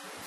you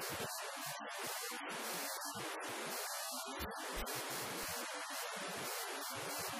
Thank you.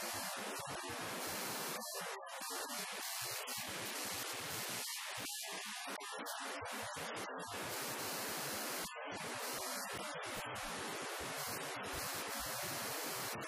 ハハハハ!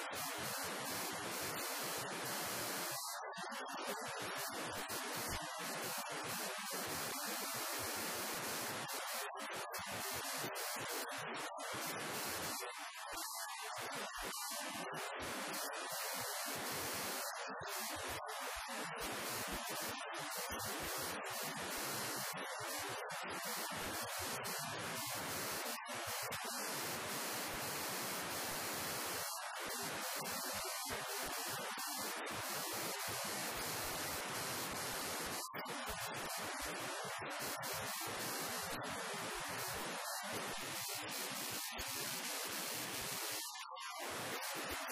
you Thank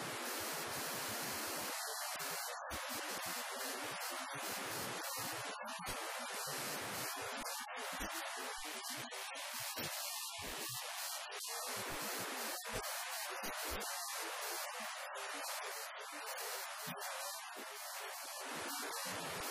え!